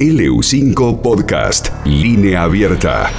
LU5 Podcast, línea abierta.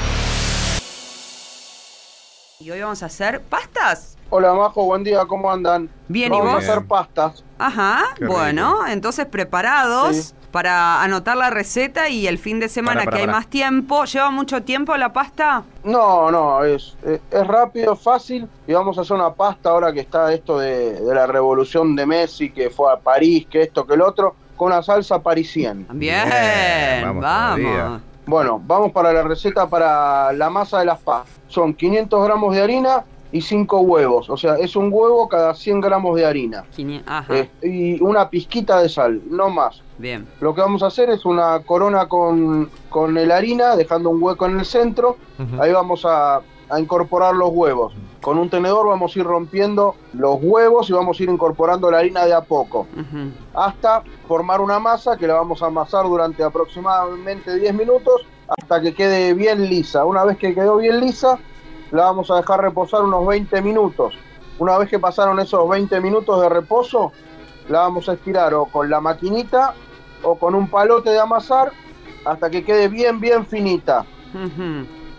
Y hoy vamos a hacer pastas. Hola Majo, buen día, ¿cómo andan? Bien, ¿y Vamos vos? a hacer pastas. Ajá, Qué bueno, entonces preparados Sí. para anotar la receta y el fin de semana que hay más tiempo. ¿Lleva mucho tiempo la pasta? No, no, es, es, es rápido, fácil y vamos a hacer una pasta ahora que está esto de, de la revolución de Messi, que fue a París, que esto, que el otro, con una salsa parisien. Bien, Bien, vamos. Bueno, vamos para la receta para la masa de las pastas. Son 500 gramos de harina y 5 huevos, o sea, es un huevo cada 100 gramos de harina. Ajá, Eh, y una pizquita de sal, no más. bien. Lo que vamos a hacer es una corona con, con el harina, dejando un hueco en el centro. Ahí vamos a, a incorporar los huevos. Con un tenedor vamos a ir rompiendo los huevos y vamos a ir incorporando la harina de a poco. Hasta formar una masa que la vamos a amasar durante aproximadamente 10 minutos hasta que quede bien lisa. Una vez que quedó bien lisa, la vamos a dejar reposar unos 20 minutos. Una vez que pasaron esos 20 minutos de reposo, la vamos a estirar o con la maquinita o con un palote de amasar hasta que quede bien, bien finita.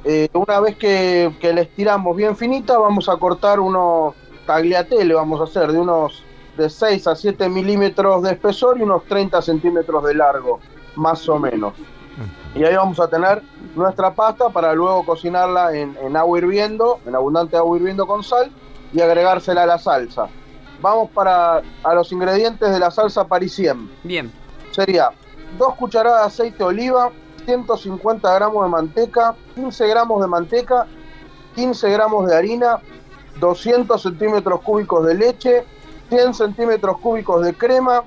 Eh, una vez que, que la estiramos bien finita, vamos a cortar unos tagliatelle, vamos a hacer de unos de 6 a 7 milímetros de espesor y unos 30 centímetros de largo, más o menos. Y ahí vamos a tener nuestra pasta para luego cocinarla en, en agua hirviendo, en abundante agua hirviendo con sal y agregársela a la salsa. Vamos para a los ingredientes de la salsa parisien Bien. sería 2 cucharadas de aceite de oliva, 150 gramos de manteca, 15 gramos de manteca, 15 gramos de harina, 200 centímetros cúbicos de leche, 100 centímetros cúbicos de crema,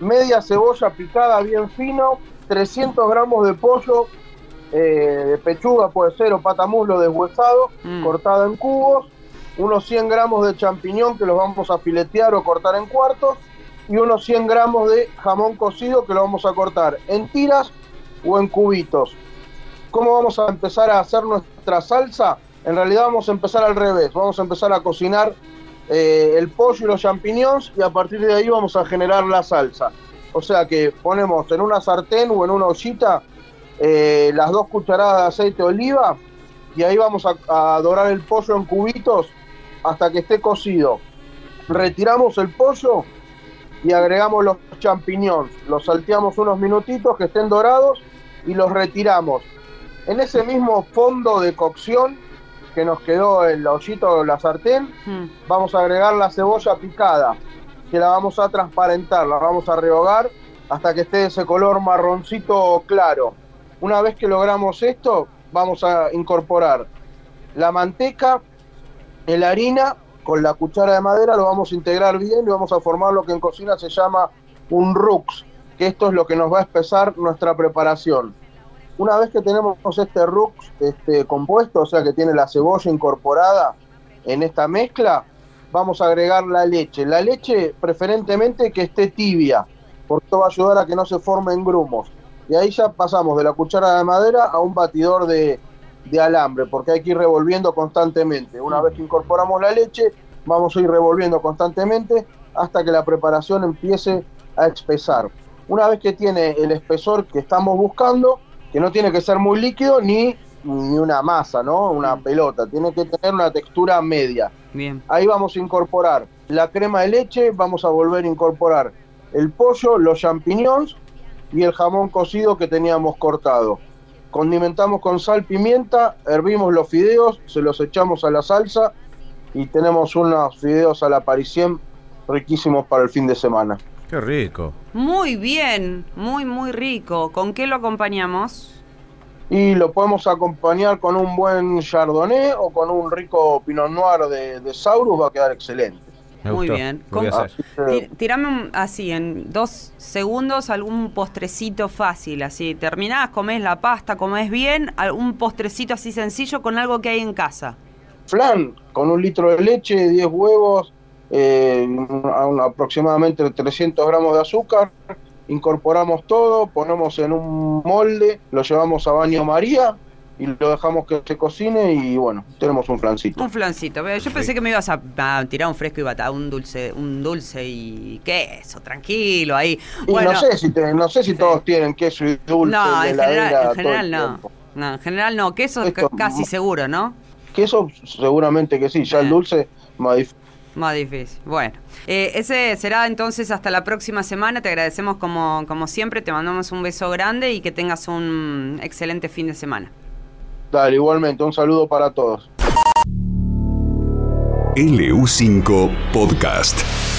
media cebolla picada bien fino, 300 gramos de pollo, eh, de pechuga puede ser, o patamuslo deshuesado, Mm. cortada en cubos, unos 100 gramos de champiñón que los vamos a filetear o cortar en cuartos, y unos 100 gramos de jamón cocido que lo vamos a cortar en tiras o en cubitos. ¿Cómo vamos a empezar a hacer nuestra salsa? En realidad vamos a empezar al revés, vamos a empezar a cocinar eh, el pollo y los champiñones y a partir de ahí vamos a generar la salsa. O sea que ponemos en una sartén o en una ollita eh, las dos cucharadas de aceite de oliva y ahí vamos a, a dorar el pollo en cubitos hasta que esté cocido. Retiramos el pollo y agregamos los champiñones. Los salteamos unos minutitos que estén dorados y los retiramos. En ese mismo fondo de cocción que nos quedó el ollito de la sartén, Mm. vamos a agregar la cebolla picada, que la vamos a transparentar, la vamos a rehogar hasta que esté de ese color marroncito claro. Una vez que logramos esto, vamos a incorporar la manteca, la harina, con la cuchara de madera lo vamos a integrar bien y vamos a formar lo que en cocina se llama un rux, que esto es lo que nos va a espesar nuestra preparación. Una vez que tenemos este rux este, compuesto, o sea que tiene la cebolla incorporada en esta mezcla, vamos a agregar la leche. La leche preferentemente que esté tibia, porque esto va a ayudar a que no se formen grumos. Y ahí ya pasamos de la cuchara de madera a un batidor de, de alambre, porque hay que ir revolviendo constantemente. Una vez que incorporamos la leche, vamos a ir revolviendo constantemente hasta que la preparación empiece a espesar. Una vez que tiene el espesor que estamos buscando, que no tiene que ser muy líquido ni, ni una masa, ¿no? Una pelota, tiene que tener una textura media. Bien. Ahí vamos a incorporar la crema de leche, vamos a volver a incorporar el pollo, los champiñones y el jamón cocido que teníamos cortado. Condimentamos con sal, pimienta, hervimos los fideos, se los echamos a la salsa y tenemos unos fideos a la parisien riquísimos para el fin de semana. Qué rico. Muy bien, muy, muy rico. ¿Con qué lo acompañamos? Y lo podemos acompañar con un buen chardonnay o con un rico pinot noir de, de Saurus, va a quedar excelente. Me Muy gustó. bien. Lo voy a ¿Cómo- hacer. Ti- Tirame un- así, en dos segundos, algún postrecito fácil, así. Terminás, comés la pasta, comés bien, algún postrecito así sencillo con algo que hay en casa. flan con un litro de leche, 10 huevos, eh, un- aproximadamente 300 gramos de azúcar. Incorporamos todo, ponemos en un molde, lo llevamos a baño María y lo dejamos que se cocine y bueno, tenemos un flancito. Un flancito. Yo pensé que me ibas a, tirar un fresco y bata, un dulce, un dulce y queso, tranquilo ahí. bueno, no sé si no sé si todos tienen queso y dulce. No, en general, en general no. No, en general no, queso casi seguro, ¿no? Queso seguramente que sí, ya el eh. dulce más difícil. Más difícil. Bueno, eh, ese será entonces hasta la próxima semana. Te agradecemos como, como siempre, te mandamos un beso grande y que tengas un excelente fin de semana. Dale, igualmente, un saludo para todos. LU5 Podcast.